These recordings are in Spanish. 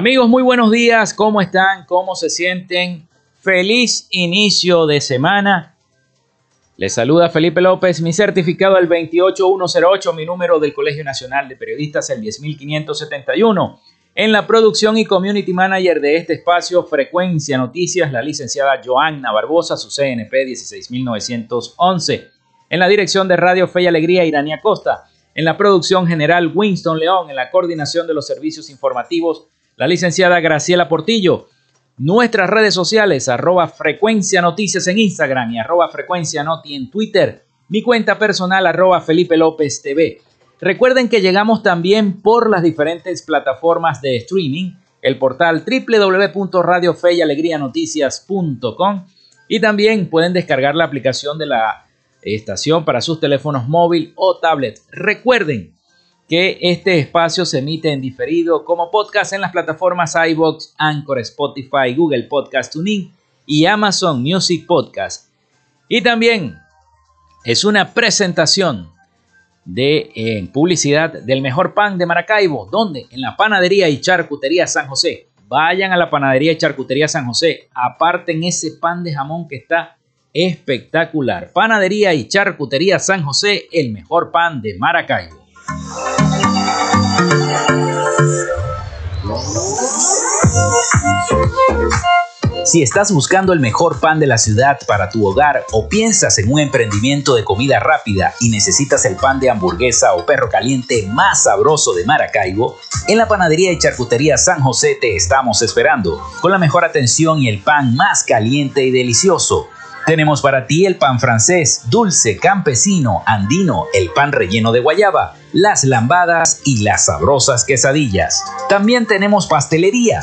Amigos, muy buenos días. ¿Cómo están? ¿Cómo se sienten? Feliz inicio de semana. Les saluda Felipe López, mi certificado el 28108, mi número del Colegio Nacional de Periodistas el 10571. En la producción y community manager de este espacio, Frecuencia Noticias, la licenciada Joanna Barbosa, su CNP 16911. En la dirección de Radio Fe y Alegría, Irania Costa. En la producción general, Winston León. En la coordinación de los servicios informativos, la licenciada Graciela Portillo. Nuestras redes sociales, arroba frecuencia noticias en Instagram y arroba frecuencia noti en Twitter. Mi cuenta personal, arroba Felipe López TV. Recuerden que llegamos también por las diferentes plataformas de streaming, el portal www.radiofeyalegrianoticias.com y también pueden descargar la aplicación de la estación para sus teléfonos móvil o tablet. Recuerden que este espacio se emite en diferido como podcast en las plataformas iBox, Anchor, Spotify, Google Podcast Tuning y Amazon Music Podcast. Y también es una presentación de publicidad del mejor pan de Maracaibo, donde en la panadería y charcutería San José. Vayan a la panadería y charcutería San José, aparten ese pan de jamón que está espectacular. Panadería y charcutería San José, el mejor pan de Maracaibo. Si estás buscando el mejor pan de la ciudad para tu hogar o piensas en un emprendimiento de comida rápida y necesitas el pan de hamburguesa o perro caliente más sabroso de Maracaibo, en la panadería y charcutería San José te estamos esperando, con la mejor atención y el pan más caliente y delicioso. Tenemos para ti el pan francés, dulce, campesino, andino, el pan relleno de guayaba, las lambadas y las sabrosas quesadillas. También tenemos pastelería.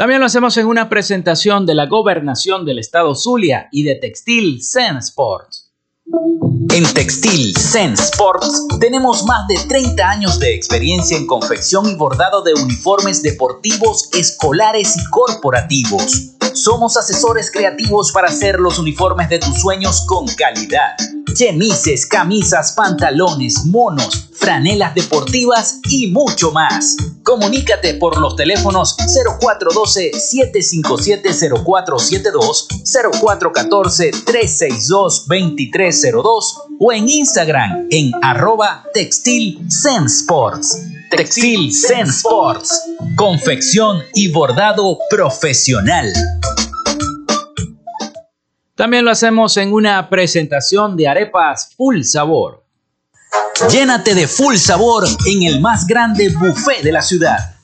También lo hacemos en una presentación de la gobernación del estado Zulia y de Textil Zen Sports. En Textil Zen Sports tenemos más de 30 años de experiencia en confección y bordado de uniformes deportivos, escolares y corporativos. Somos asesores creativos para hacer los uniformes de tus sueños con calidad chemises, camisas, pantalones, monos, franelas deportivas y mucho más. Comunícate por los teléfonos 0412-757-0472, 0414-362-2302 o en Instagram en arroba Textil Sports. Textil Zen Sports. Confección y bordado profesional. También lo hacemos en una presentación de arepas full sabor. Llénate de full sabor en el más grande buffet de la ciudad.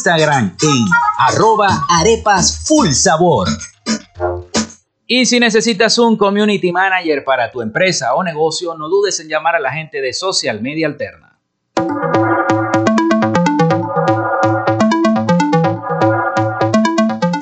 Instagram en arroba. Y si necesitas un community manager para tu empresa o negocio, no dudes en llamar a la gente de Social Media Alterna.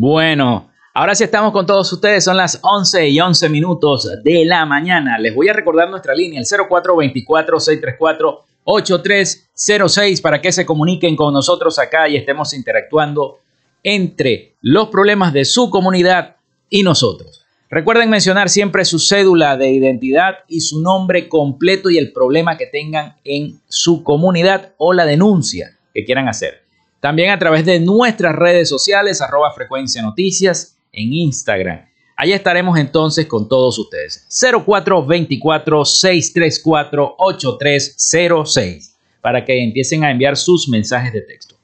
Bueno, ahora sí estamos con todos ustedes. Son las 11 y 11 minutos de la mañana. Les voy a recordar nuestra línea, el 0424-634-8306, para que se comuniquen con nosotros acá y estemos interactuando entre los problemas de su comunidad y nosotros. Recuerden mencionar siempre su cédula de identidad y su nombre completo y el problema que tengan en su comunidad o la denuncia que quieran hacer. También a través de nuestras redes sociales, arroba frecuencia noticias en Instagram. Allá estaremos entonces con todos ustedes. 0424-634-8306 para que empiecen a enviar sus mensajes de texto.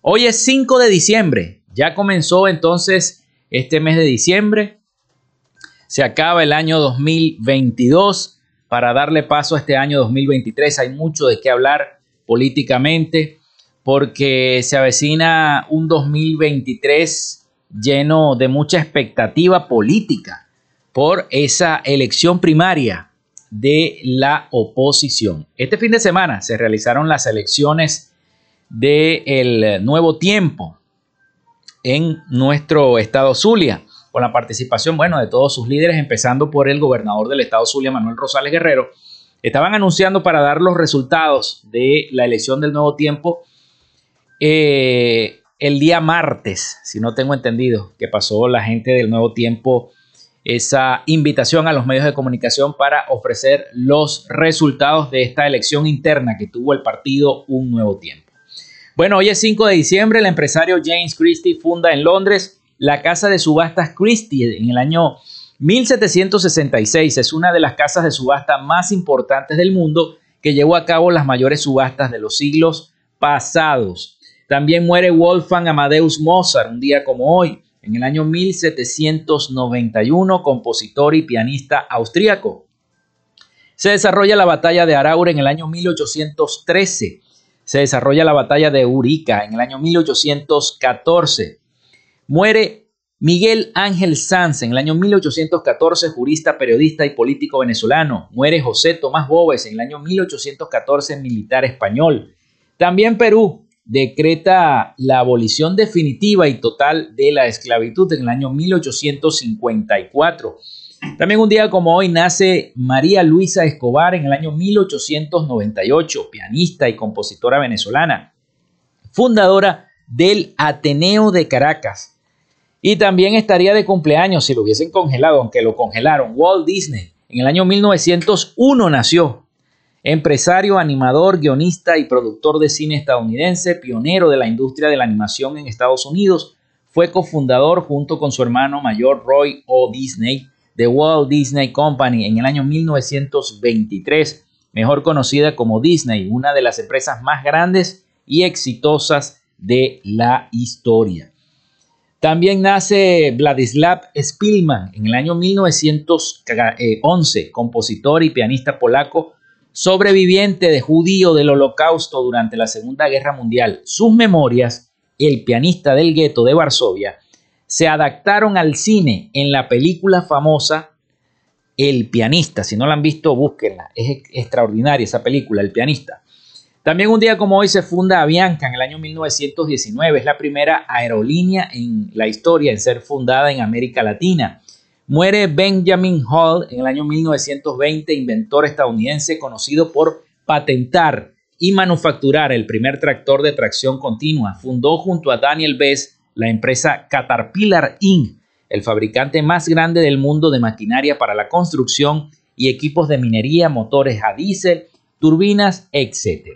Hoy es 5 de diciembre. Ya comenzó entonces este mes de diciembre. Se acaba el año 2022 para darle paso a este año 2023. Hay mucho de qué hablar políticamente porque se avecina un 2023 lleno de mucha expectativa política por esa elección primaria de la oposición. Este fin de semana se realizaron las elecciones del nuevo tiempo en nuestro estado Zulia, con la participación, bueno, de todos sus líderes, empezando por el gobernador del estado Zulia, Manuel Rosales Guerrero. Estaban anunciando para dar los resultados de la elección del nuevo tiempo eh, el día martes, si no tengo entendido, que pasó la gente del Nuevo Tiempo esa invitación a los medios de comunicación para ofrecer los resultados de esta elección interna que tuvo el partido Un Nuevo Tiempo. Bueno, hoy es 5 de diciembre, el empresario James Christie funda en Londres la casa de subastas Christie en el año 1766. Es una de las casas de subasta más importantes del mundo que llevó a cabo las mayores subastas de los siglos pasados. También muere Wolfgang Amadeus Mozart un día como hoy, en el año 1791, compositor y pianista austríaco. Se desarrolla la batalla de Araura en el año 1813. Se desarrolla la batalla de Urica en el año 1814. Muere Miguel Ángel Sanz en el año 1814, jurista, periodista y político venezolano. Muere José Tomás Bóves en el año 1814, militar español. También Perú decreta la abolición definitiva y total de la esclavitud en el año 1854. También un día como hoy nace María Luisa Escobar en el año 1898, pianista y compositora venezolana, fundadora del Ateneo de Caracas. Y también estaría de cumpleaños si lo hubiesen congelado, aunque lo congelaron, Walt Disney. En el año 1901 nació Empresario, animador, guionista y productor de cine estadounidense, pionero de la industria de la animación en Estados Unidos, fue cofundador junto con su hermano mayor Roy O. Disney de Walt Disney Company en el año 1923, mejor conocida como Disney, una de las empresas más grandes y exitosas de la historia. También nace Vladislav Spilman en el año 1911, compositor y pianista polaco sobreviviente de judío del holocausto durante la Segunda Guerra Mundial, sus memorias, el pianista del gueto de Varsovia, se adaptaron al cine en la película famosa El pianista. Si no la han visto, búsquenla. Es extraordinaria esa película, El pianista. También un día como hoy se funda Avianca en el año 1919. Es la primera aerolínea en la historia en ser fundada en América Latina. Muere Benjamin Hall en el año 1920, inventor estadounidense conocido por patentar y manufacturar el primer tractor de tracción continua. Fundó junto a Daniel Bess la empresa Caterpillar Inc., el fabricante más grande del mundo de maquinaria para la construcción y equipos de minería, motores a diésel, turbinas, etc.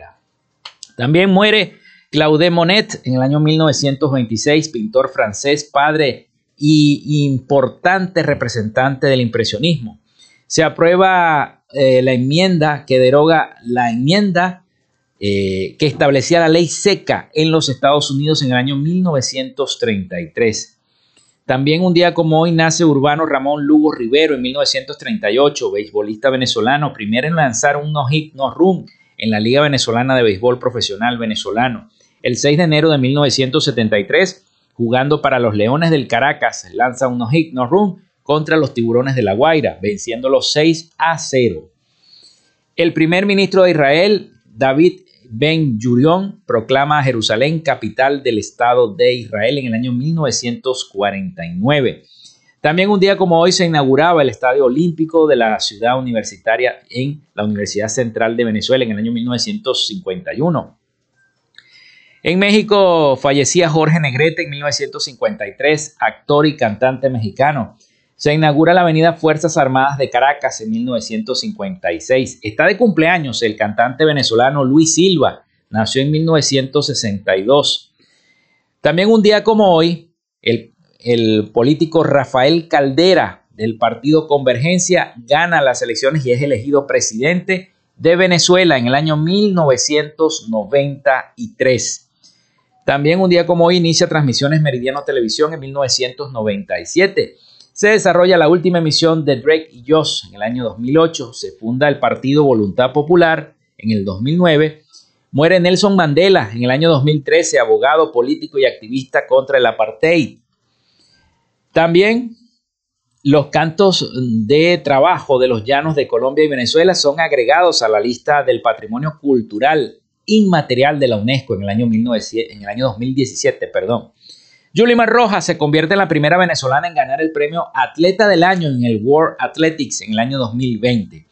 También muere Claude Monet en el año 1926, pintor francés, padre y importante representante del impresionismo. Se aprueba eh, la enmienda que deroga la enmienda eh, que establecía la ley seca en los Estados Unidos en el año 1933. También un día como hoy nace Urbano Ramón Lugo Rivero en 1938, beisbolista venezolano, primero en lanzar un no-hit, no-run en la Liga Venezolana de Béisbol Profesional Venezolano. El 6 de enero de 1973, jugando para los Leones del Caracas, lanza un no-hit, no-run contra los Tiburones de La Guaira, venciéndolos 6 a 0. El primer ministro de Israel, David Ben Gurion proclama a Jerusalén capital del Estado de Israel en el año 1949. También un día como hoy se inauguraba el Estadio Olímpico de la ciudad universitaria en la Universidad Central de Venezuela en el año 1951. En México fallecía Jorge Negrete en 1953, actor y cantante mexicano. Se inaugura la avenida Fuerzas Armadas de Caracas en 1956. Está de cumpleaños el cantante venezolano Luis Silva. Nació en 1962. También un día como hoy, el, político Rafael Caldera del partido Convergencia gana las elecciones y es elegido presidente de Venezuela en el año 1993. También un día como hoy inicia transmisiones Meridiano Televisión en 1997. Se desarrolla la última emisión de Drake y Josh en el año 2008. Se funda el Partido Voluntad Popular en el 2009. Muere Nelson Mandela en el año 2013, abogado, político y activista contra el apartheid. También los cantos de trabajo de los llanos de Colombia y Venezuela son agregados a la lista del patrimonio cultural inmaterial de la UNESCO en el año, en el año 2017. Perdón. Yulimar Rojas se convierte en la primera venezolana en ganar el premio Atleta del Año en el World Athletics en el año 2020.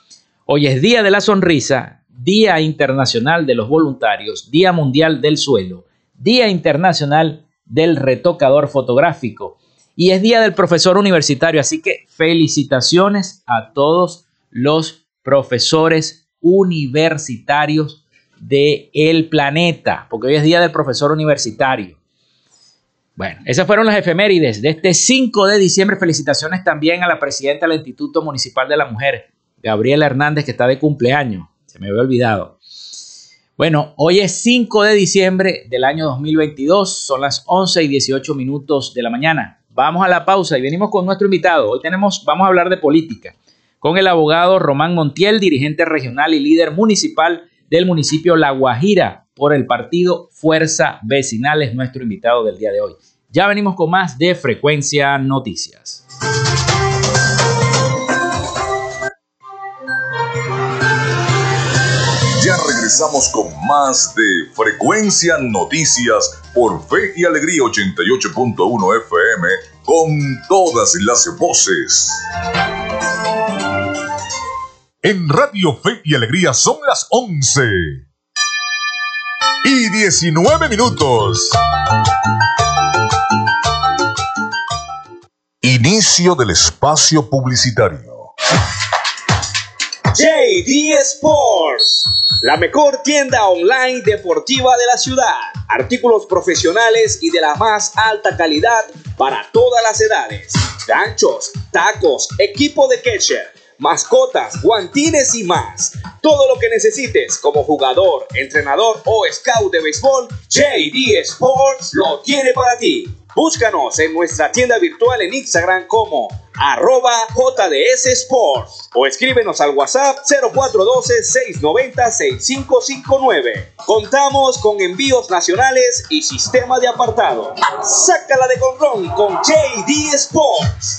Hoy es Día de la Sonrisa, Día Internacional de los Voluntarios, Día Mundial del Suelo, Día Internacional del Retocador Fotográfico y es Día del Profesor Universitario. Así que felicitaciones a todos los profesores universitarios del el planeta, porque hoy es Día del Profesor Universitario. Bueno, esas fueron las efemérides de este 5 de diciembre. Felicitaciones también a la presidenta del Instituto Municipal de la Mujer, Gabriela Hernández, que está de cumpleaños. Se me había olvidado. Bueno, hoy es 5 de diciembre del año 2022. Son las 11 y 18 minutos de la mañana. Vamos a la pausa y venimos con nuestro invitado. Hoy tenemos, vamos a hablar de política con el abogado Román Montiel, dirigente regional y líder municipal del municipio La Guajira por el partido Fuerza Vecinal. Es nuestro invitado del día de hoy. Ya venimos con más de Frecuencia Noticias. Ya regresamos con más de Frecuencia Noticias por Fe y Alegría 88.1 FM con todas las voces. En Radio Fe y Alegría son las 11 y 19 minutos. Inicio del espacio publicitario. JD Sports, la mejor tienda online deportiva de la ciudad. Artículos profesionales y de la más alta calidad para todas las edades. Ganchos, tacos, equipo de catcher, mascotas, guantines y más. Todo lo que necesites como jugador, entrenador o scout de béisbol, JD Sports lo tiene para ti. Búscanos en nuestra tienda virtual en Instagram como arroba JDS Sports o escríbenos al WhatsApp 0412-690-6559. Contamos con envíos nacionales y sistema de apartado. Sácala de conrón con JD Sports.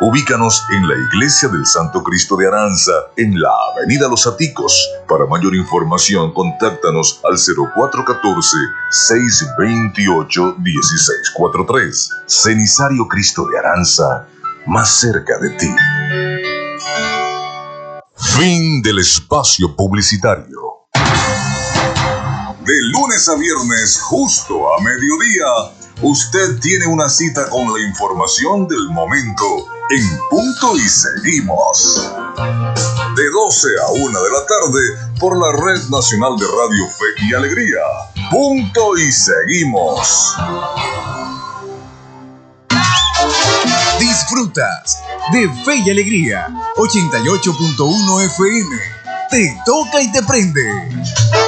Ubícanos en la Iglesia del Santo Cristo de Aranza, en la Avenida Los Aticos. Para mayor información, contáctanos al 0414-628-1643. Cenisario Cristo de Aranza, más cerca de ti. Fin del espacio publicitario. De lunes a viernes, justo a mediodía, usted tiene una cita con la información del momento en punto y seguimos. De 12 a 1 de la tarde por la Red Nacional de Radio Fe y Alegría. Punto y seguimos. Disfrutas de Fe y Alegría 88.1 FM. Te toca y te prende.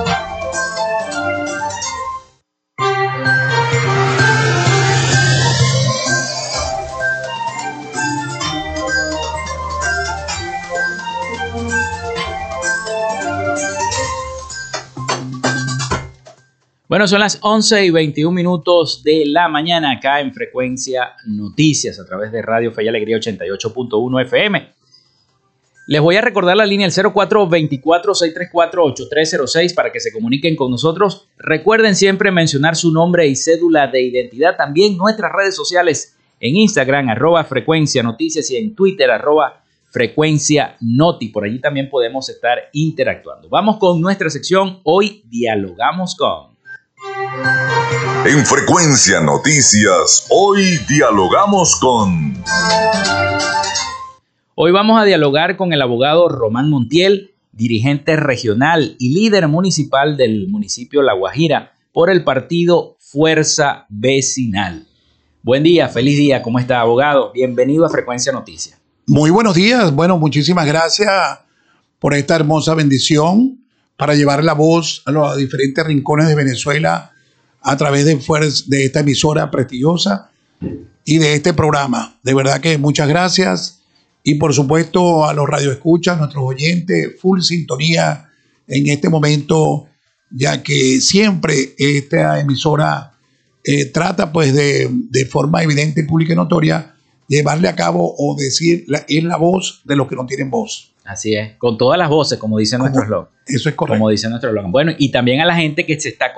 Bueno, son las 11 y 21 minutos de la mañana acá en Frecuencia Noticias a través de Radio Fe y Alegría 88.1 FM. Les voy a recordar la línea el 0424-634-8306 para que se comuniquen con nosotros. Recuerden siempre mencionar su nombre y cédula de identidad. También nuestras redes sociales en Instagram, arroba frecuencia noticias y en Twitter, arroba frecuencia noti. Por allí también podemos estar interactuando. Vamos con nuestra sección. Hoy dialogamos con... En Frecuencia Noticias, hoy dialogamos con... Hoy vamos a dialogar con el abogado Román Montiel, dirigente regional y líder municipal del municipio La Guajira por el partido Fuerza Vecinal. Buen día, feliz día, ¿cómo está abogado? Bienvenido a Frecuencia Noticias. Muy buenos días, bueno, muchísimas gracias por esta hermosa bendición para llevar la voz a los diferentes rincones de Venezuela a través de, de esta emisora prestigiosa y de este programa. De verdad que muchas gracias y por supuesto a los radioescuchas, nuestros oyentes, full sintonía en este momento, ya que siempre esta emisora eh, trata pues de, de, forma evidente, pública y notoria llevarle a cabo o decir es la voz de los que no tienen voz. Así es, con todas las voces, como dice nuestro eslogan. Eso es correcto. Como dice nuestro eslogan. Bueno, y también a la gente que se está,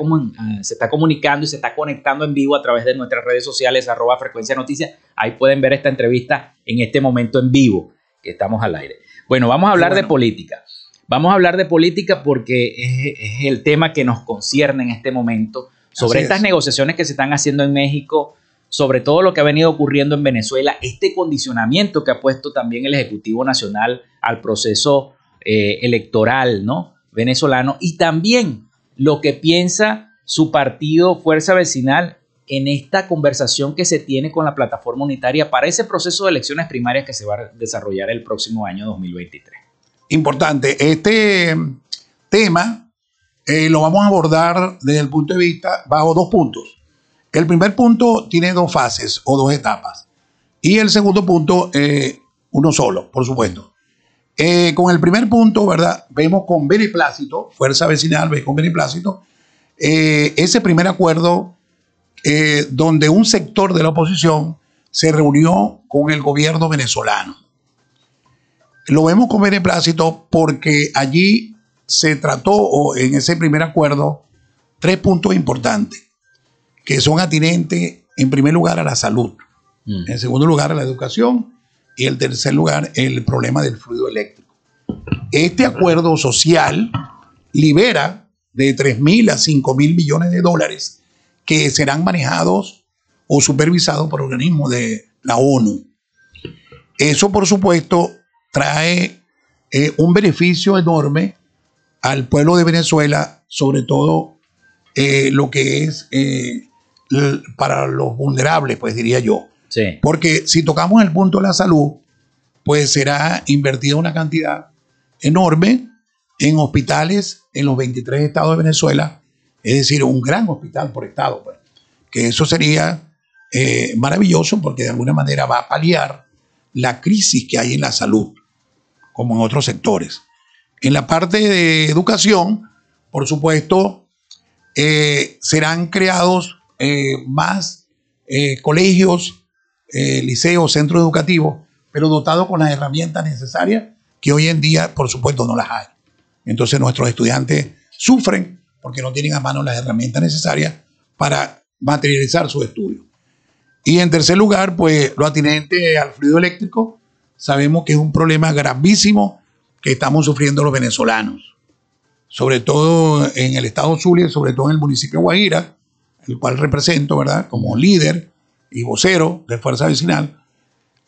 se está comunicando y se está conectando en vivo a través de nuestras redes sociales, arroba frecuencia noticias. Ahí pueden ver esta entrevista en este momento en vivo, que estamos al aire. Bueno, vamos a hablar bueno. de política. Vamos a hablar de política porque es, es, el tema que nos concierne en este momento sobre Así estas es. negociaciones que se están haciendo en México, sobre todo lo que ha venido ocurriendo en Venezuela, este condicionamiento que ha puesto también el Ejecutivo Nacional al proceso eh, electoral ¿no? venezolano y también lo que piensa su partido Fuerza Vecinal en esta conversación que se tiene con la plataforma unitaria para ese proceso de elecciones primarias que se va a desarrollar el próximo año 2023. Importante, este tema eh, lo vamos a abordar desde el punto de vista bajo dos puntos. El primer punto tiene dos fases o dos etapas. Y el segundo punto, eh, uno solo, por supuesto. Eh, con el primer punto, ¿verdad? Vemos con beneplácito, Fuerza Vecinal ve con beneplácito, eh, ese primer acuerdo donde un sector de la oposición se reunió con el gobierno venezolano. Lo vemos con beneplácito porque allí se trató, o en ese primer acuerdo, tres puntos importantes que son atinentes, en primer lugar, a la salud, Mm. en segundo lugar, a la educación y en tercer lugar, el problema del fluido eléctrico. Este acuerdo social libera de 3 mil a 5 mil millones de dólares que serán manejados o supervisados por organismos de la ONU. Eso, por supuesto, trae eh, un beneficio enorme al pueblo de Venezuela, sobre todo eh, lo que es eh, para los vulnerables, pues diría yo. Sí. Porque si tocamos el punto de la salud, pues será invertida una cantidad enorme en hospitales en los 23 estados de Venezuela es decir, un gran hospital por estado, pues, que eso sería eh, maravilloso porque de alguna manera va a paliar la crisis que hay en la salud, como en otros sectores. En la parte de educación, por supuesto, eh, serán creados eh, más colegios, liceos, centros educativos, pero dotados con las herramientas necesarias que hoy en día, por supuesto, no las hay. Entonces nuestros estudiantes sufren porque no tienen a mano las herramientas necesarias para materializar su estudio. Y en tercer lugar, pues lo atinente al fluido eléctrico, sabemos que es un problema gravísimo que estamos sufriendo los venezolanos, sobre todo en el estado Zulia, sobre todo en el municipio de Guajira, el cual represento, ¿verdad?, como líder y vocero de Fuerza Vecinal.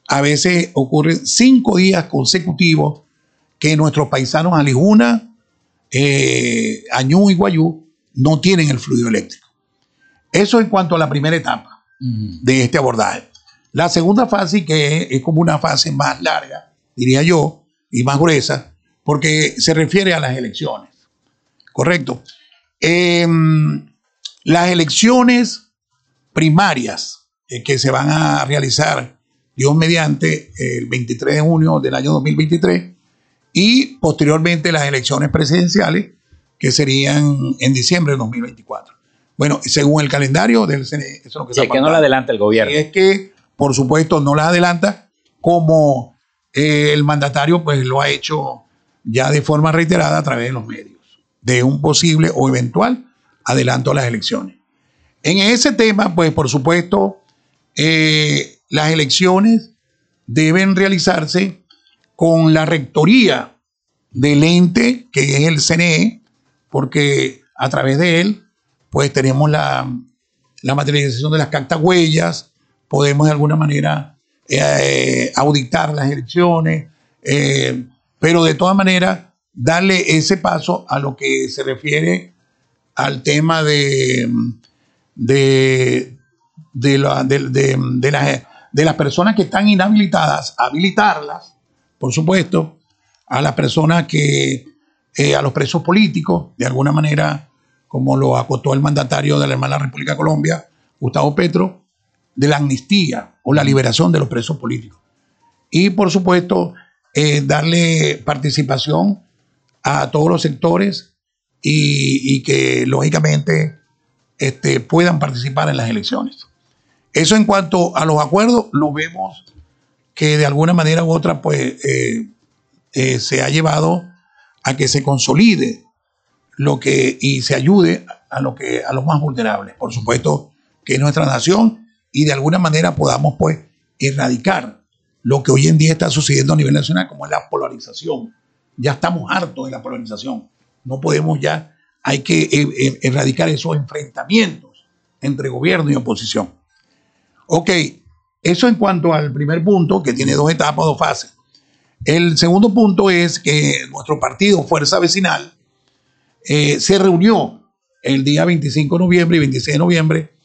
A veces ocurren cinco días consecutivos que nuestros paisanos Alijuna, eh, Añú y Guayú no tienen el fluido eléctrico. Eso en cuanto a la primera etapa de este abordaje. La segunda fase, que es, como una fase más larga, diría yo, y más gruesa, porque se refiere a las elecciones. Correcto. Em, las elecciones primarias eh, que se van a realizar, Dios mediante, el 23 de junio del año 2023, y posteriormente las elecciones presidenciales que serían en diciembre de 2024. Bueno, según el calendario del CNE, eso es lo que sí, que no la adelanta el gobierno. Y es que, por supuesto, no la adelanta como eh, el mandatario pues lo ha hecho ya de forma reiterada a través de los medios, de un posible o eventual adelanto a las elecciones. En ese tema, pues por supuesto, eh, las elecciones deben realizarse con la rectoría del ente que es el CNE, porque a través de él, pues tenemos la, materialización de las cartas huellas, podemos de alguna manera eh, auditar las elecciones, eh, pero de todas maneras darle ese paso a lo que se refiere al tema de, de, de, de las personas que están inhabilitadas, habilitarlas por supuesto, a las personas que, eh, a los presos políticos, de alguna manera, como lo acotó el mandatario de la hermana República de Colombia, Gustavo Petro, de la amnistía o la liberación de los presos políticos. Y, por supuesto, eh, darle participación a todos los sectores y, que, lógicamente, este, puedan participar en las elecciones. Eso en cuanto a los acuerdos, lo vemos que de alguna manera u otra pues eh, eh, se ha llevado a que se consolide lo que y se ayude a lo que a los más vulnerables, por supuesto que es nuestra nación y de alguna manera podamos pues erradicar lo que hoy en día está sucediendo a nivel nacional como es la polarización. Ya estamos hartos de la polarización. No podemos ya, hay que eh, erradicar esos enfrentamientos entre gobierno y oposición. Ok, eso en cuanto al primer punto, que tiene dos etapas, dos fases. El segundo punto es que nuestro partido, Fuerza Vecinal, eh, se reunió el día 25 de noviembre y 26 de noviembre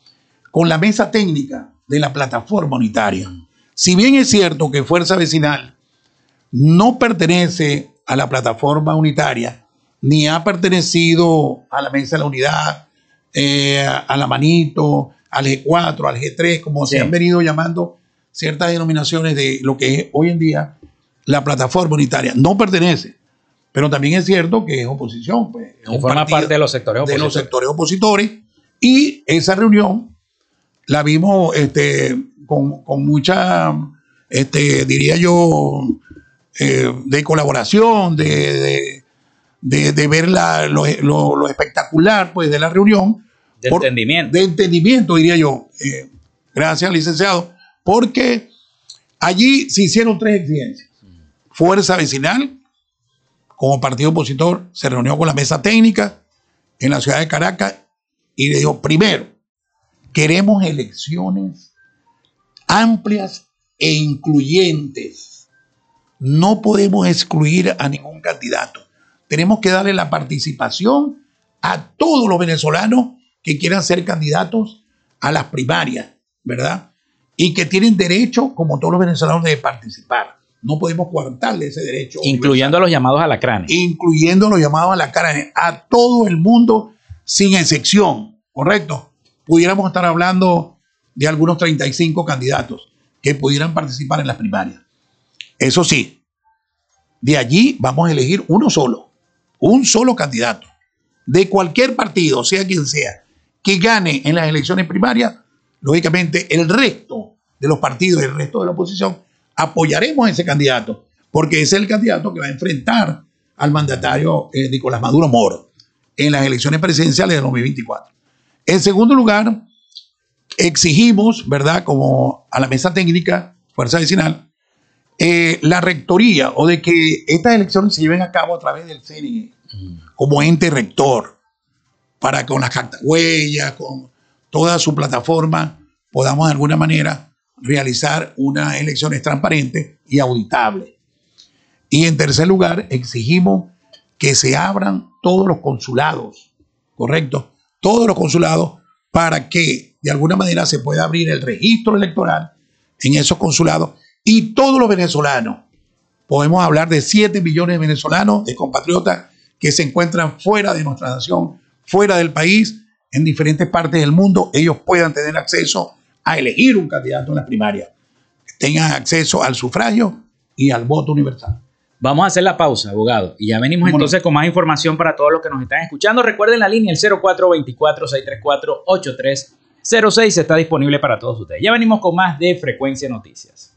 con la mesa técnica de la plataforma unitaria. Si bien es cierto que Fuerza Vecinal no pertenece a la plataforma unitaria, ni ha pertenecido a la mesa de la unidad, eh, a la manito, al G4, al G3, como se han venido llamando ciertas denominaciones de lo que es hoy en día la plataforma unitaria. No pertenece, pero también es cierto que es oposición. Pues, forma parte de los sectores opositores. De los sectores opositores. Y esa reunión la vimos este, con, mucha, este, diría yo, eh, de colaboración, de, ver lo, espectacular pues, de la reunión de entendimiento. De entendimiento, diría yo. Eh, gracias, licenciado. Porque allí se hicieron tres exigencias. Fuerza Vecinal, como partido opositor, se reunió con la mesa técnica en la ciudad de Caracas y le dijo, primero, queremos elecciones amplias e incluyentes. No podemos excluir a ningún candidato. Tenemos que darle la participación a todos los venezolanos que quieran ser candidatos a las primarias, ¿verdad? Y que tienen derecho, como todos los venezolanos, de participar. No podemos coartarle ese derecho. Incluyendo a los llamados a la alacranes. Incluyendo a los llamados a la alacranes. A todo el mundo sin excepción, ¿correcto? Pudiéramos estar hablando de algunos 35 candidatos que pudieran participar en las primarias. Eso sí, de allí vamos a elegir uno solo, un solo candidato, de cualquier partido, sea quien sea, que gane en las elecciones primarias, lógicamente el resto de los partidos el resto de la oposición apoyaremos a ese candidato, porque es el candidato que va a enfrentar al mandatario eh, Nicolás Maduro Moro en las elecciones presidenciales de 2024. En segundo lugar, exigimos, ¿verdad?, como a la mesa técnica, Fuerza Vecinal, eh, la rectoría o de que estas elecciones se lleven a cabo a través del CNE como ente rector, para que con las huellas, con toda su plataforma, podamos de alguna manera realizar unas elecciones transparentes y auditables. Y en tercer lugar, exigimos que se abran todos los consulados, ¿correcto? Todos los consulados para que de alguna manera se pueda abrir el registro electoral en esos consulados y todos los venezolanos. Podemos hablar de 7 millones de venezolanos, de compatriotas que se encuentran fuera de nuestra nación, fuera del país, en diferentes partes del mundo, ellos puedan tener acceso a elegir un candidato en la primaria, tengan acceso al sufragio y al voto universal. Vamos a hacer la pausa, abogado. Y ya venimos entonces con más información para todos los que nos están escuchando. Recuerden la línea, el 0424-634-8306 está disponible para todos ustedes. Ya venimos con más de Frecuencia Noticias.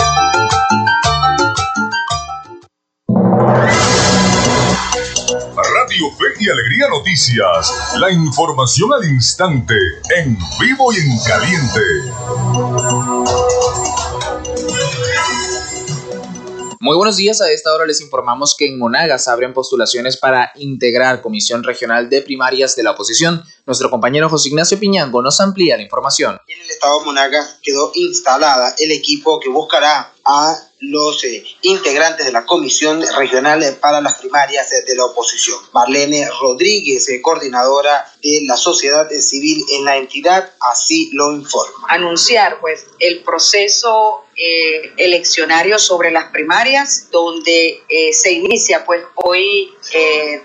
Y Alegría Noticias. La información al instante, en vivo y en caliente. Muy buenos días, a esta hora les informamos que en Monagas abren postulaciones para integrar Comisión Regional de Primarias de la Oposición. Nuestro compañero José Ignacio Piñango nos amplía la información. En el estado de Monagas quedó instalada el equipo que buscará a los eh, integrantes de la Comisión Regional para las Primarias de la Oposición. Marlene Rodríguez, eh, coordinadora de la sociedad civil en la entidad, así lo informa. Anunciar pues el proceso eh, eleccionario sobre las primarias, donde se inicia pues hoy,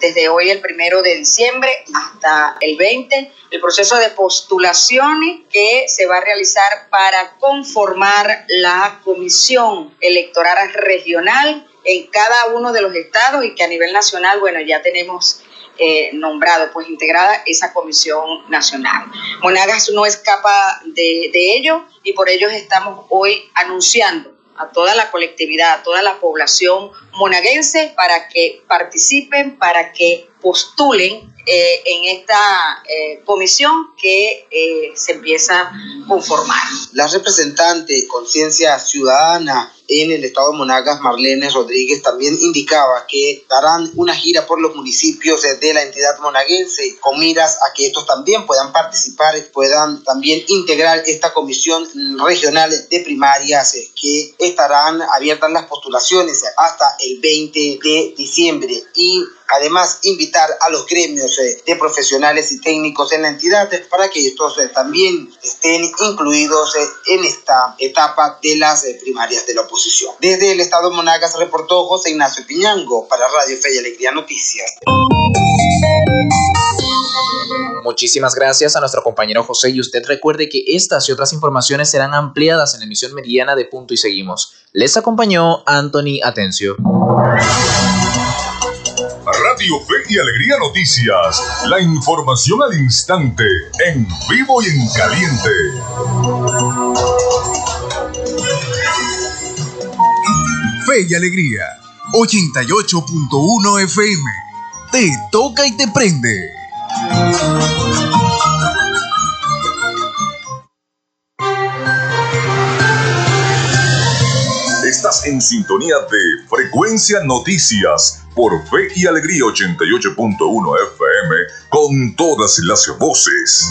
desde hoy el primero de diciembre hasta el 20, el proceso de postulaciones que se va a realizar para conformar la comisión electoral regional en cada uno de los estados y que a nivel nacional, bueno, ya tenemos eh, nombrado, pues integrada esa comisión nacional. Monagas no escapa de, de ello y por ello estamos hoy anunciando a toda la colectividad, a toda la población monaguense para que participen, para que postulen eh, en esta eh, comisión que eh, se empieza a conformar. La representante Conciencia Ciudadana en el estado de Monagas, Marlene Rodríguez, también indicaba que darán una gira por los municipios de la entidad monaguense con miras a que estos también puedan participar, puedan también integrar esta comisión regional de primarias que estarán abiertas las postulaciones hasta el 20 de diciembre y además invitar a los gremios eh, de profesionales y técnicos en la entidad para que estos eh, también estén incluidos en esta etapa de las primarias de la oposición. Desde el estado Monagas reportó José Ignacio Piñango para Radio Fe y Alegría Noticias. Muchísimas gracias a nuestro compañero José y usted recuerde que estas y otras informaciones serán ampliadas en la emisión meridiana de Punto y Seguimos. Les acompañó Anthony Atencio. Radio Fe y Alegría Noticias, la información al instante, en vivo y en caliente. Fe y Alegría, 88.1 FM. Te toca y te prende. Estás en sintonía de Frecuencia Noticias por Fe y Alegría 88.1 FM con todas las voces.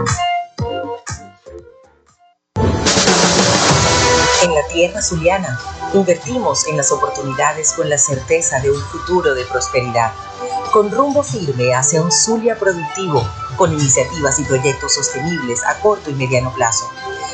Tierra zuliana Invertimos en las oportunidades con la certeza de un futuro de prosperidad, con rumbo firme hacia un Zulia productivo, con iniciativas y proyectos sostenibles a corto y mediano plazo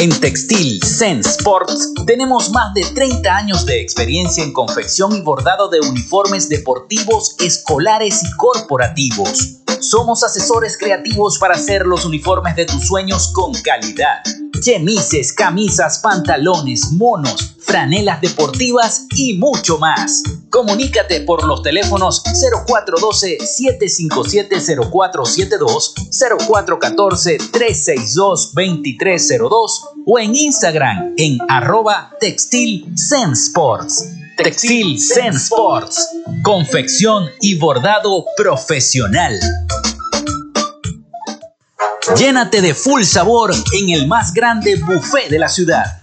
En Textil Sense Sports tenemos más de 30 años de experiencia en confección y bordado de uniformes deportivos, escolares y corporativos. Somos asesores creativos para hacer los uniformes de tus sueños con calidad. Chemises, camisas, pantalones, monos, franelas deportivas y mucho más. Comunícate por los teléfonos 0412-757-0472, 0414-362-2302 o en Instagram en arroba Textil. Textil Zen Sports. Confección y bordado profesional. Llénate de full sabor en el más grande buffet de la ciudad.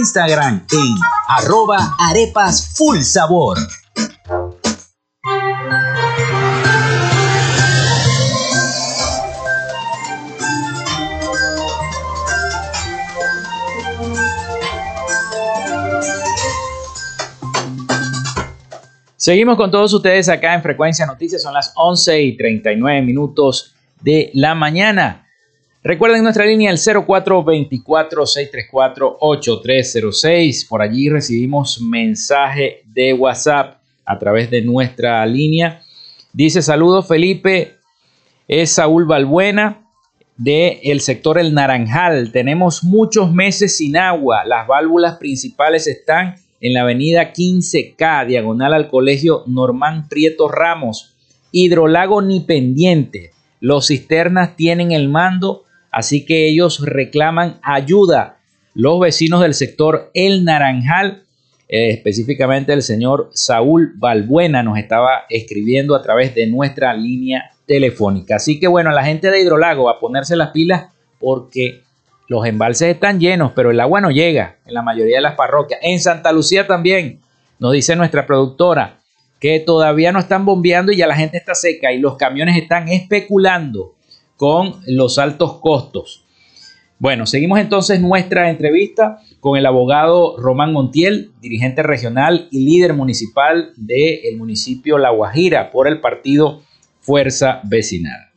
Instagram en arroba arepas full sabor. Seguimos con todos ustedes acá en Frecuencia Noticias. Son las 11 y 39 minutos de la mañana. Recuerden nuestra línea el 0424-634-8306. Por allí recibimos mensaje de WhatsApp a través de nuestra línea. Dice saludos Felipe, es Saúl Balbuena del el sector El Naranjal. Tenemos muchos meses sin agua. Las válvulas principales están en la avenida 15K, diagonal al colegio Normán Prieto Ramos, Hidrolago ni pendiente. Los cisternas tienen el mando, así que ellos reclaman ayuda. Los vecinos del sector El Naranjal, eh, específicamente el señor Saúl Balbuena, nos estaba escribiendo a través de nuestra línea telefónica. Así que bueno, la gente de Hidrolago va a ponerse las pilas porque los embalses están llenos, pero el agua no llega en la mayoría de las parroquias. En Santa Lucía también, nos dice nuestra productora, que todavía no están bombeando y ya la gente está seca y los camiones están especulando con los altos costos. Bueno, seguimos entonces nuestra entrevista con el abogado Román Montiel, dirigente regional y líder municipal del municipio La Guajira por el partido Fuerza Vecinal.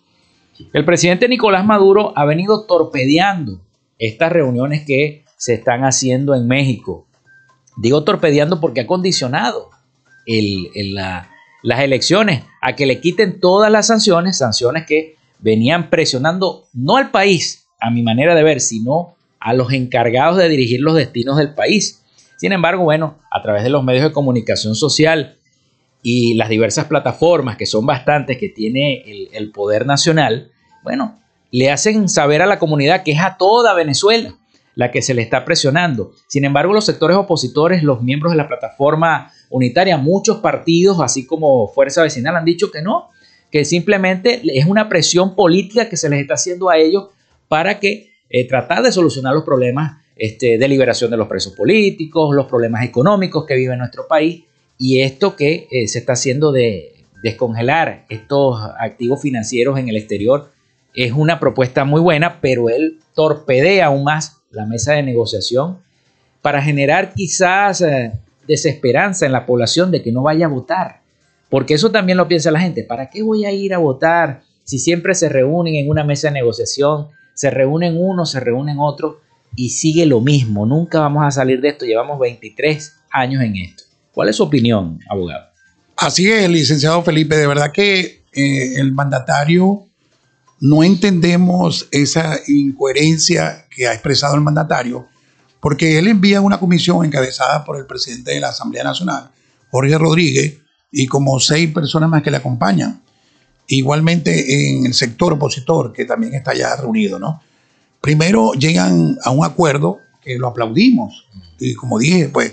El presidente Nicolás Maduro ha venido torpedeando estas reuniones que se están haciendo en México. Digo torpedeando porque ha condicionado las elecciones, a que le quiten todas las sanciones, sanciones que venían presionando no al país, a mi manera de ver, sino a los encargados de dirigir los destinos del país. Sin embargo, bueno, a través de los medios de comunicación social y las diversas plataformas, que son bastantes, que tiene el, poder nacional, bueno, le hacen saber a la comunidad que es a toda Venezuela la que se le está presionando. Sin embargo, los sectores opositores, los miembros de la plataforma unitaria, muchos partidos, así como Fuerza Vecinal, han dicho que no, que simplemente es una presión política que se les está haciendo a ellos para que eh, tratar de solucionar los problemas este, de liberación de los presos políticos, los problemas económicos que vive nuestro país y esto que eh, se está haciendo de descongelar estos activos financieros en el exterior es una propuesta muy buena, pero él torpedea aún más la mesa de negociación para generar quizás eh, desesperanza en la población de que no vaya a votar. Porque eso también lo piensa la gente. ¿Para qué voy a ir a votar si siempre se reúnen en una mesa de negociación? Se reúnen unos, se reúnen otros y sigue lo mismo. Nunca vamos a salir de esto. Llevamos 23 años en esto. ¿Cuál es su opinión, abogado? Así es, licenciado Felipe. De verdad que eh, el mandatario no entendemos esa incoherencia que ha expresado el mandatario, porque él envía una comisión encabezada por el presidente de la Asamblea Nacional, Jorge Rodríguez, y como seis personas más que le acompañan. Igualmente en el sector opositor, que también está ya reunido, ¿no? Primero llegan a un acuerdo que lo aplaudimos y como dije, pues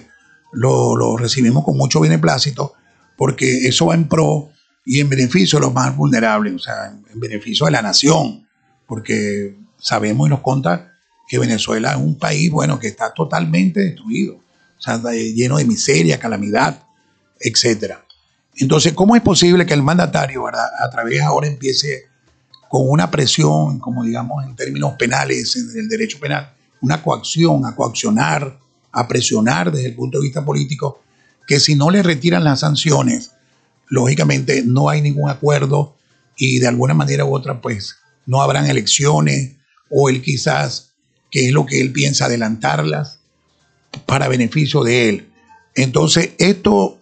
lo, recibimos con mucho beneplácito porque eso va en pro y en beneficio de los más vulnerables, o sea, en beneficio de la nación, porque sabemos y nos conta que Venezuela es un país, bueno, que está totalmente destruido, o sea, lleno de miseria, calamidad, etcétera. Entonces, ¿cómo es posible que el mandatario, a través ahora empiece con una presión, como digamos en términos penales, en el derecho penal, una coacción, a coaccionar, a presionar desde el punto de vista político, que si no le retiran las sanciones, lógicamente no hay ningún acuerdo y de alguna manera u otra, pues no habrán elecciones o él quizás, que es lo que él piensa, adelantarlas para beneficio de él. Entonces, esto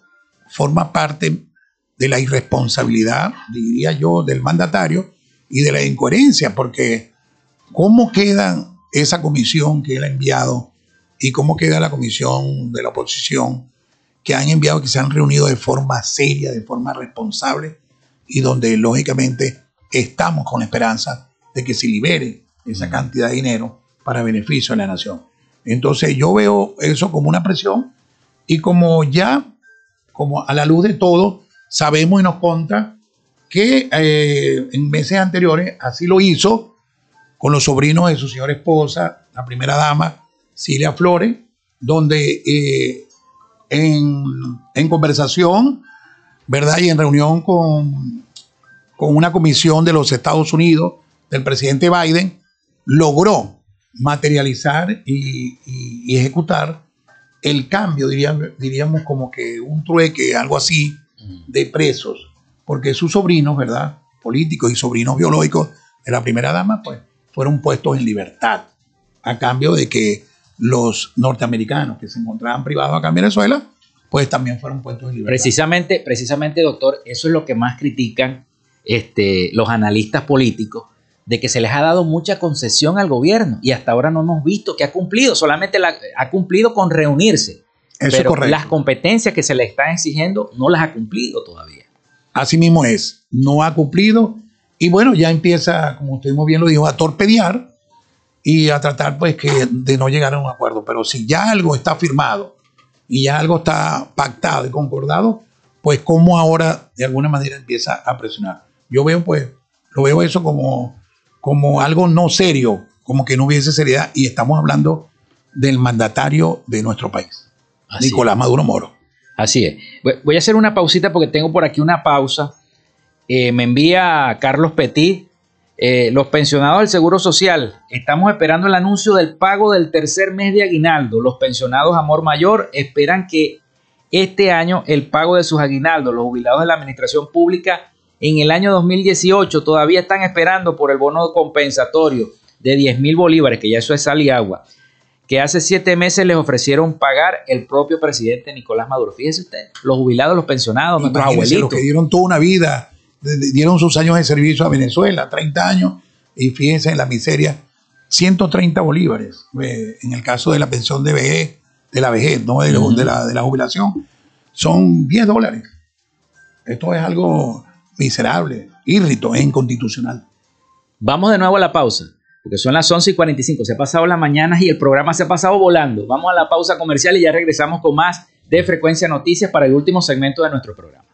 forma parte de la irresponsabilidad, diría yo, del mandatario y de la incoherencia, porque ¿cómo queda esa comisión que él ha enviado y cómo queda la comisión de la oposición que han enviado, que se han reunido de forma seria, de forma responsable y donde lógicamente estamos con la esperanza de que se libere esa cantidad de dinero para beneficio de la nación? Entonces yo veo eso como una presión y como ya como a la luz de todo, sabemos y nos conta que eh, en meses anteriores así lo hizo con los sobrinos de su señora esposa, la primera dama, Cilia Flores, donde eh, en, conversación, ¿verdad? Y en reunión con, con una comisión de los Estados Unidos, del presidente Biden, logró materializar y ejecutar el cambio, diríamos como que un trueque, algo así, de presos, porque sus sobrinos, ¿verdad? Políticos y sobrinos biológicos de la primera dama, pues fueron puestos en libertad, a cambio de que los norteamericanos que se encontraban privados acá en Venezuela, pues también fueron puestos en libertad. Precisamente, precisamente, doctor, eso es lo que más critican este, los analistas políticos, de que se les ha dado mucha concesión al gobierno y hasta ahora no hemos visto que ha cumplido, solamente la, ha cumplido con reunirse. Eso pero las competencias que se le están exigiendo no las ha cumplido todavía. Así mismo es, no ha cumplido y bueno, ya empieza, como usted muy bien lo dijo, a torpedear y a tratar pues que de no llegar a un acuerdo. Pero si ya algo está firmado y ya algo está pactado y concordado, pues cómo ahora de alguna manera empieza a presionar. Yo veo pues, lo veo eso como como algo no serio, como que no hubiese seriedad, y estamos hablando del mandatario de nuestro país, Nicolás Maduro Moro. Así es. Voy a hacer una pausita porque tengo por aquí una pausa. Eh, me envía Carlos Petit. Eh, los pensionados del Seguro Social, estamos esperando el anuncio del pago del tercer mes de aguinaldo. Los pensionados Amor Mayor esperan que este año el pago de sus aguinaldos, los jubilados de la Administración Pública, en el año 2018 todavía están esperando por el bono compensatorio de 10 mil bolívares, que ya eso es sal y agua. Que hace siete meses les ofrecieron pagar el propio presidente Nicolás Maduro. Fíjese usted, los jubilados, los pensionados, nuestros abuelitos. Los que dieron toda una vida, dieron sus años de servicio a Venezuela, 30 años, y fíjense en la miseria, 130 bolívares. Eh, en el caso de la pensión de vejez, de la vejez, no de, la, de la jubilación, son 10 dólares. Esto es algo miserable, irrito, e inconstitucional. Vamos de nuevo a la pausa porque son las 11 y 45. Se ha pasado las mañanas y el programa se ha pasado volando. Vamos a la pausa comercial y ya regresamos con más de Frecuencia Noticias para el último segmento de nuestro programa.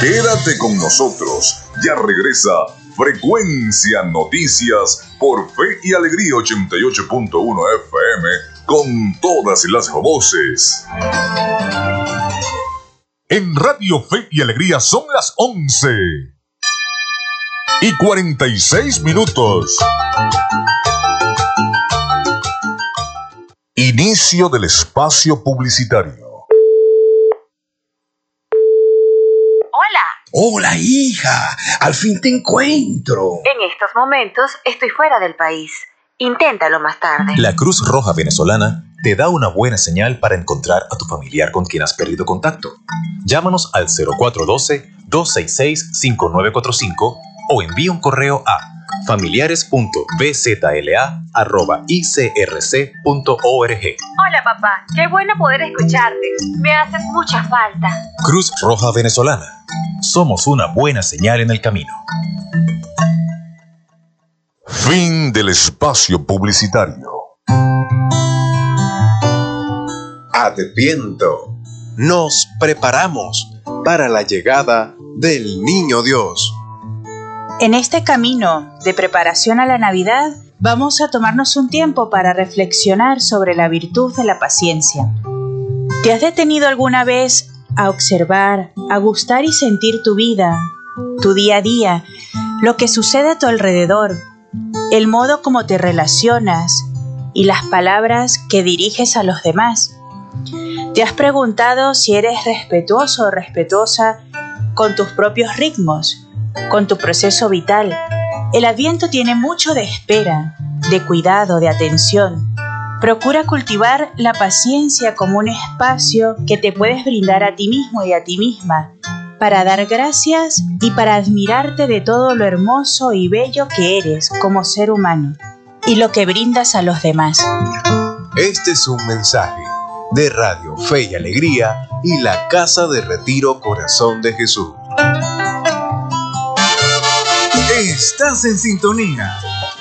Quédate con nosotros. Ya regresa Frecuencia Noticias por Fe y Alegría 88.1 FM con todas las voces. En Radio Fe y Alegría son las 11 y 46 minutos. Inicio del espacio publicitario. Hola. Hola, hija. Al fin te encuentro. En estos momentos estoy fuera del país. Inténtalo más tarde. La Cruz Roja Venezolana te da una buena señal para encontrar a tu familiar con quien has perdido contacto. Llámanos al 0412-266-5945 o envía un correo a familiares.bzla.icrc.org. Hola papá, qué bueno poder escucharte. Me haces mucha falta. Cruz Roja Venezolana. Somos una buena señal en el camino. Fin del espacio publicitario. Adviento. Nos preparamos para la llegada del Niño Dios. En este camino de preparación a la Navidad, vamos a tomarnos un tiempo para reflexionar sobre la virtud de la paciencia. ¿Te has detenido alguna vez a observar, a gustar y sentir tu vida, tu día a día, lo que sucede a tu alrededor, el modo como te relacionas y las palabras que diriges a los demás? ¿Te has preguntado si eres respetuoso o respetuosa con tus propios ritmos, con tu proceso vital? El adviento tiene mucho de espera, de cuidado, de atención. Procura cultivar la paciencia como un espacio que te puedes brindar a ti mismo y a ti misma para dar gracias y para admirarte de todo lo hermoso y bello que eres como ser humano y lo que brindas a los demás. Este es un mensaje de Radio Fe y Alegría y la Casa de Retiro Corazón de Jesús. Estás en sintonía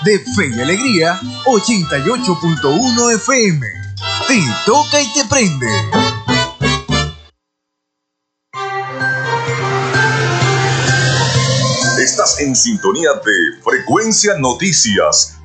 de Fe y Alegría 88.1 FM. Te toca y te prende. Estás en sintonía de Frecuencia Noticias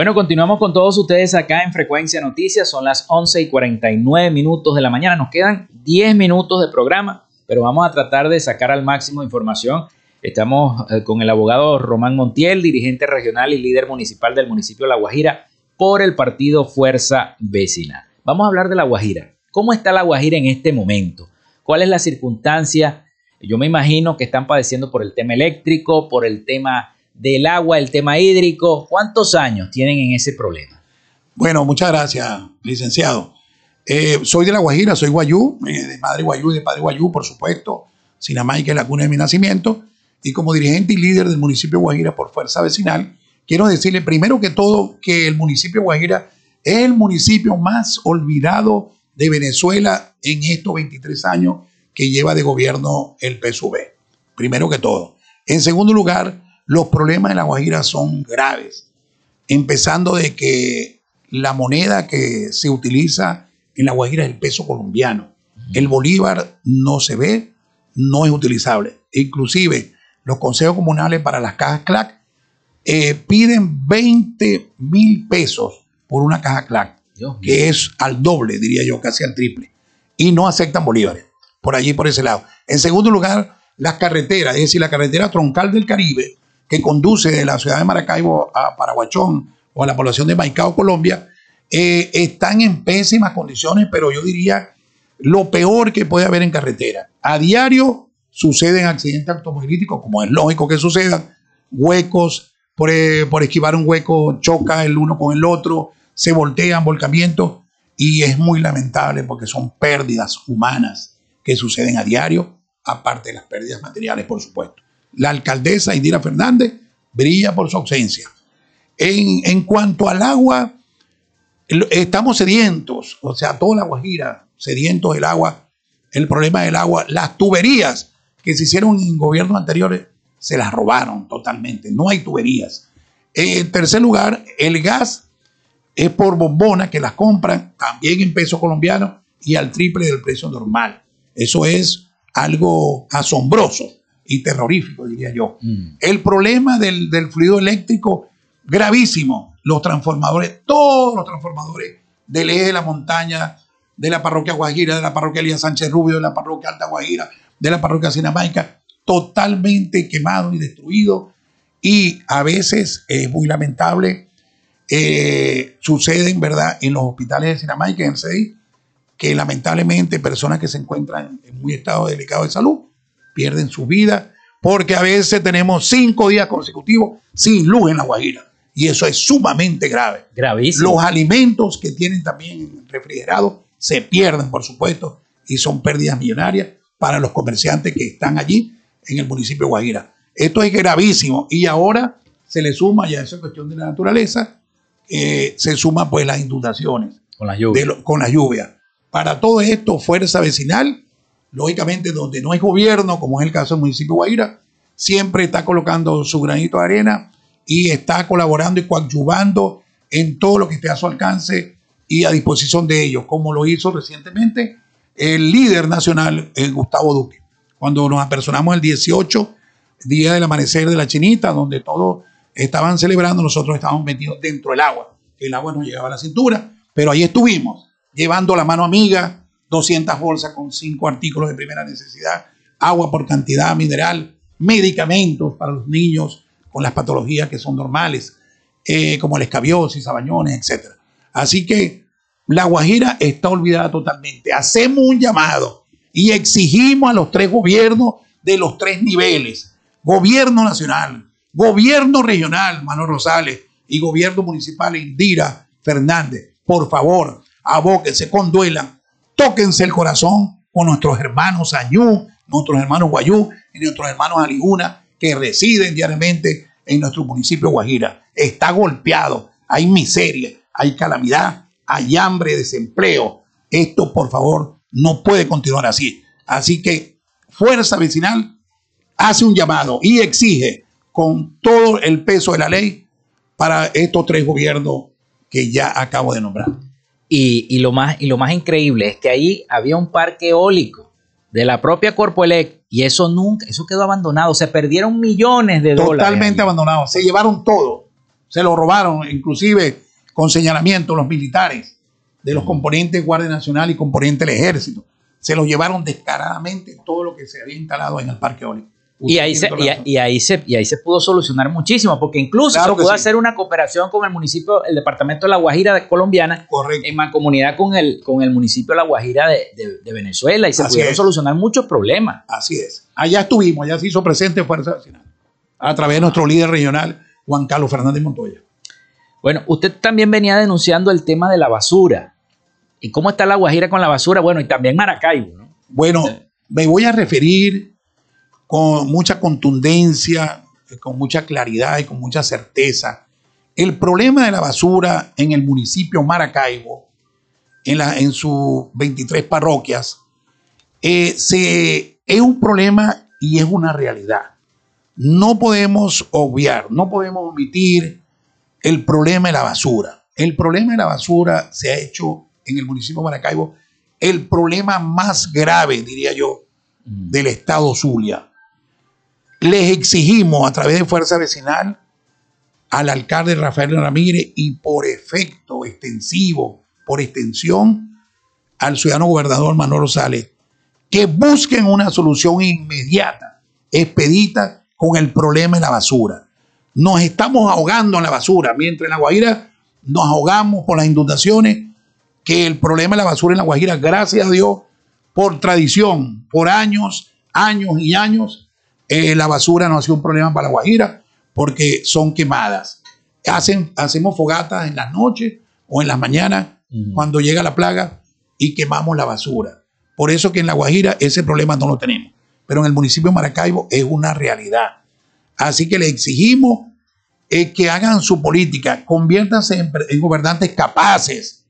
Bueno, continuamos con todos ustedes acá en Frecuencia Noticias. Son las 11 y 49 minutos de la mañana. Nos quedan 10 minutos de programa, pero vamos a tratar de sacar al máximo información. Estamos eh, con el abogado Román Montiel, dirigente regional y líder municipal del municipio de La Guajira por el partido Fuerza Vecina. Vamos a hablar de La Guajira. ¿Cómo está La Guajira en este momento? ¿Cuál es la circunstancia? Yo me imagino que están padeciendo por el tema eléctrico, por el tema del agua, el tema hídrico. ¿Cuántos años tienen en ese problema? Bueno, muchas gracias, licenciado. Eh, soy de La Guajira, soy guayú, eh, de madre guayú y de padre guayú, por supuesto. Sinamay, que es la cuna de mi nacimiento. Y como dirigente y líder del municipio de Guajira por Fuerza Vecinal, quiero decirle primero que todo que el municipio de Guajira es el municipio más olvidado de Venezuela en estos 23 años que lleva de gobierno el PSUV. Primero que todo. En segundo lugar, los problemas en La Guajira son graves, empezando de que la moneda que se utiliza en La Guajira es el peso colombiano. El bolívar no se ve, no es utilizable. Inclusive los consejos comunales para las cajas CLAC eh, piden 20 mil pesos por una caja CLAC. que es al doble, diría yo, casi al triple. Y no aceptan bolívares, por allí, por ese lado. En segundo lugar, las carreteras, es decir, la carretera troncal del Caribe, que conduce de la ciudad de Maracaibo a Paraguachón o a la población de Maicao, Colombia, eh, están en pésimas condiciones, pero yo diría lo peor que puede haber en carretera. A diario suceden accidentes automovilísticos, como es lógico que sucedan, huecos, por, eh, por esquivar un hueco choca el uno con el otro, se voltean, volcamientos, y es muy lamentable porque son pérdidas humanas que suceden a diario, aparte de las pérdidas materiales, por supuesto. La alcaldesa Indira Fernández brilla por su ausencia. En, cuanto al agua, estamos sedientos, o sea, toda la Guajira, sedientos del agua, el problema del agua, las tuberías que se hicieron en gobiernos anteriores se las robaron totalmente, no hay tuberías. En tercer lugar, el gas es por bombona que las compran también en peso colombiano y al triple del precio normal. Eso es algo asombroso y terrorífico, diría yo. Mm. El problema del, del fluido eléctrico, gravísimo. Los transformadores, todos los transformadores del eje de la montaña, de la parroquia Guajira, de la parroquia Elías Sánchez Rubio, de la parroquia Alta Guajira, de la parroquia Sinamaica, totalmente quemado y destruido. Y a veces es muy lamentable, eh, suceden, ¿verdad?, en los hospitales de Sinamaica, en el CEI, que lamentablemente personas que se encuentran en muy estado delicado de salud pierden su vida, porque a veces tenemos cinco días consecutivos sin luz en la Guajira. Y eso es sumamente grave. Gravísimo. Los alimentos que tienen también refrigerados se pierden, por supuesto, y son pérdidas millonarias para los comerciantes que están allí en el municipio de Guajira. Esto es gravísimo y ahora se le suma, ya esa cuestión de la naturaleza, eh, se suma pues las inundaciones. Con con la lluvia. Para todo esto, fuerza vecinal, lógicamente donde no hay gobierno, como es el caso del municipio de Guajira, siempre está colocando su granito de arena y está colaborando y coadyuvando en todo lo que esté a su alcance y a disposición de ellos, como lo hizo recientemente el líder nacional, eh, Gustavo Duque, cuando nos apersonamos el 18, día del amanecer de la chinita, donde todos estaban celebrando, nosotros estábamos metidos dentro del agua, el agua nos llegaba a la cintura, pero ahí estuvimos, llevando la mano amiga, 200 bolsas con 5 artículos de primera necesidad, agua por cantidad mineral, medicamentos para los niños con las patologías que son normales, eh, como la escabiosis, sabañones, etc. Así que la Guajira está olvidada totalmente. Hacemos un llamado y exigimos a los tres gobiernos de los tres niveles, gobierno nacional, gobierno regional, Manuel Rosales, y gobierno municipal, Indira Fernández, por favor, abóquense, conduelan, tóquense el corazón con nuestros hermanos Añú, nuestros hermanos Guayú y nuestros hermanos Aliguna, que residen diariamente en nuestro municipio Guajira. Está golpeado, hay miseria, hay calamidad hay hambre, desempleo. Esto, por favor, no puede continuar así. Así que Fuerza Vecinal hace un llamado y exige con todo el peso de la ley para estos tres gobiernos que ya acabo de nombrar. Y, lo, más, y lo más increíble es que ahí había un parque eólico de la propia Corpoelec y eso nunca, eso quedó abandonado. Se perdieron millones de dólares. Totalmente abandonado. Se llevaron todo. Se lo robaron. Inclusive con señalamiento los militares de los componentes Guardia Nacional y componentes del Ejército. Se los llevaron descaradamente todo lo que se había instalado en el Parque Eólico. Y ahí, se, y, ahí se, y ahí se pudo solucionar muchísimo, porque incluso se pudo hacer una cooperación con el municipio, el departamento de La Guajira colombiana, en mancomunidad con el, con el municipio de La Guajira de, Venezuela, y se pudieron solucionar muchos problemas. Así es. Allá estuvimos, allá se hizo presente Fuerza Nacional, a través de nuestro líder regional, Juan Carlos Fernández Montoya. Bueno, usted también venía denunciando el tema de la basura. ¿Y cómo está la Guajira con la basura? Bueno, y también Maracaibo. ¿no? Bueno, me voy a referir con mucha contundencia, con mucha claridad y con mucha certeza. El problema de la basura en el municipio Maracaibo, en, la, en sus 23 parroquias, eh, se, es un problema y es una realidad. No podemos obviar, no podemos omitir el problema de la basura. El problema de la basura se ha hecho en el municipio de Maracaibo el problema más grave, diría yo, mm. del estado Zulia. Les exigimos a través de Fuerza Vecinal al alcalde Rafael Ramírez y por efecto extensivo por extensión al ciudadano gobernador Manuel Rosales que busquen una solución inmediata, expedita con el problema de la basura. Nos estamos ahogando en la basura, mientras en La Guajira nos ahogamos por las inundaciones, que el problema de la basura en La Guajira, gracias a Dios, por tradición, por años, años y años, eh, la basura no ha sido un problema para La Guajira porque son quemadas. Hacen, hacemos fogatas en las noches o en las mañanas cuando llega la plaga y quemamos la basura. Por eso que en La Guajira ese problema no lo tenemos. Pero en el municipio de Maracaibo es una realidad. Así que le exigimos eh, que hagan su política, conviértanse en, en gobernantes capaces,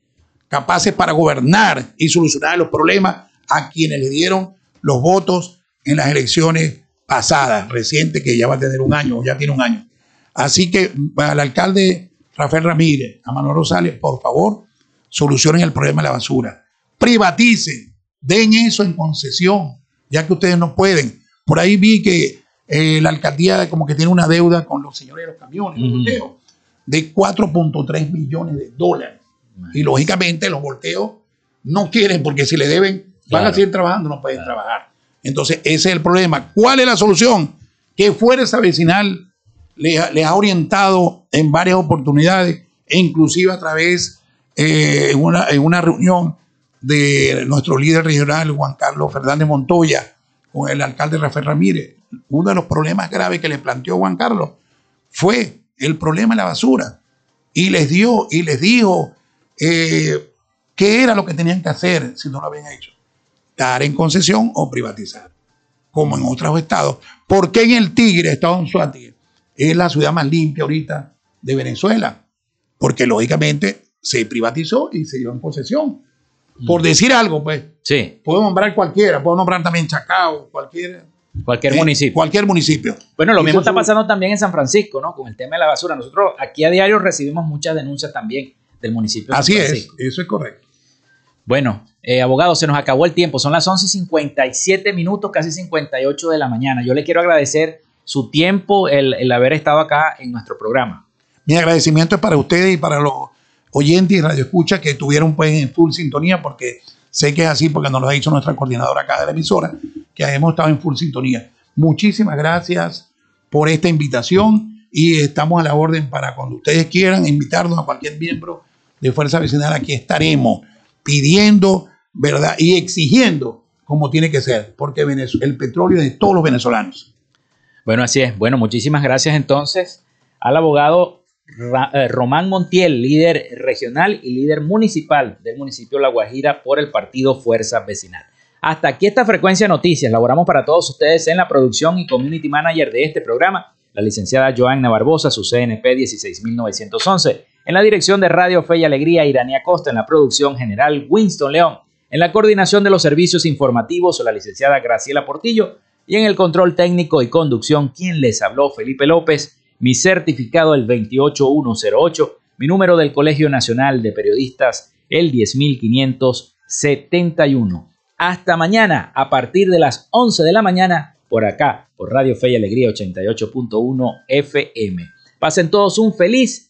capaces para gobernar y solucionar los problemas a quienes le dieron los votos en las elecciones pasadas, recientes, que ya va a tener un año, ya tiene un año. Así que al alcalde Rafael Ramírez, a Manuel Rosales, por favor, solucionen el problema de la basura. Privaticen, den eso en concesión, ya que ustedes no pueden. Por ahí vi que eh, la alcaldía como que tiene una deuda con los señores de los camiones, los volteos, de 4.3 millones de dólares. Y lógicamente los volteos no quieren, porque si le deben, van a seguir trabajando, no pueden trabajar. Entonces, ese es el problema. ¿Cuál es la solución? Que Fuerza Vecinal le, le ha orientado en varias oportunidades, e inclusive a través eh, en, una, en una reunión de nuestro líder regional, Juan Carlos Fernández Montoya, con el alcalde Rafael Ramírez. Uno de los problemas graves que le planteó Juan Carlos fue el problema de la basura. Y les dio y les dijo eh, qué era lo que tenían que hacer si no lo habían hecho dar en concesión o privatizar, como en otros estados. ¿Por qué en el Tigre, estado en Suárez, es la ciudad más limpia ahorita de Venezuela? Porque lógicamente se privatizó y se dio en concesión. Por decir algo, pues. Sí. Puedo nombrar cualquiera, puedo nombrar también Chacao, cualquier, Cualquier eh, municipio. Cualquier municipio. Bueno, lo mismo está pasando también en San Francisco, ¿no? Con el tema de la basura. Nosotros aquí a diario recibimos muchas denuncias también del municipio. de San Así es, Francisco. eso es correcto. Bueno, eh, abogado, se nos acabó el tiempo. Son las 11 y 57 minutos, casi 58 de la mañana. Yo le quiero agradecer su tiempo, el, el haber estado acá en nuestro programa. Mi agradecimiento es para ustedes y para los oyentes y radioescuchas que tuvieron pues en full sintonía, porque sé que es así, porque nos lo ha dicho nuestra coordinadora acá de la emisora, que hemos estado en full sintonía. Muchísimas gracias por esta invitación y estamos a la orden para cuando ustedes quieran invitarnos a cualquier miembro de Fuerza Vecinal, aquí estaremos pidiendo, ¿verdad? Y exigiendo como tiene que ser, porque el petróleo es de todos los venezolanos. Bueno, así es. Bueno, muchísimas gracias entonces al abogado eh, Román Montiel, líder regional y líder municipal del municipio La Guajira por el partido Fuerza Vecinal. Hasta aquí esta frecuencia de noticias. Laboramos para todos ustedes en la producción y community manager de este programa, la licenciada Joanna Barbosa, su CNP 16911. En la dirección de Radio Fe y Alegría, Iranía Costa. En la producción general, Winston León. En la coordinación de los servicios informativos, la licenciada Graciela Portillo. Y en el control técnico y conducción, quien les habló, Felipe López. Mi certificado, el 28108. Mi número del Colegio Nacional de Periodistas, el 10571. Hasta mañana, a partir de las 11 de la mañana, por acá, por Radio Fe y Alegría 88.1 FM. Pasen todos un feliz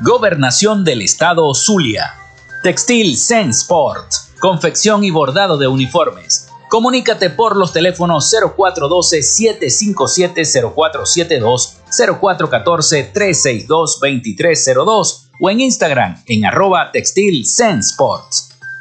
Gobernación del Estado Zulia. Textil Sensport. Confección y bordado de uniformes. Comunícate por los teléfonos 0412-757-0472, 0414-362-2302 o en Instagram en arroba textil Sensports.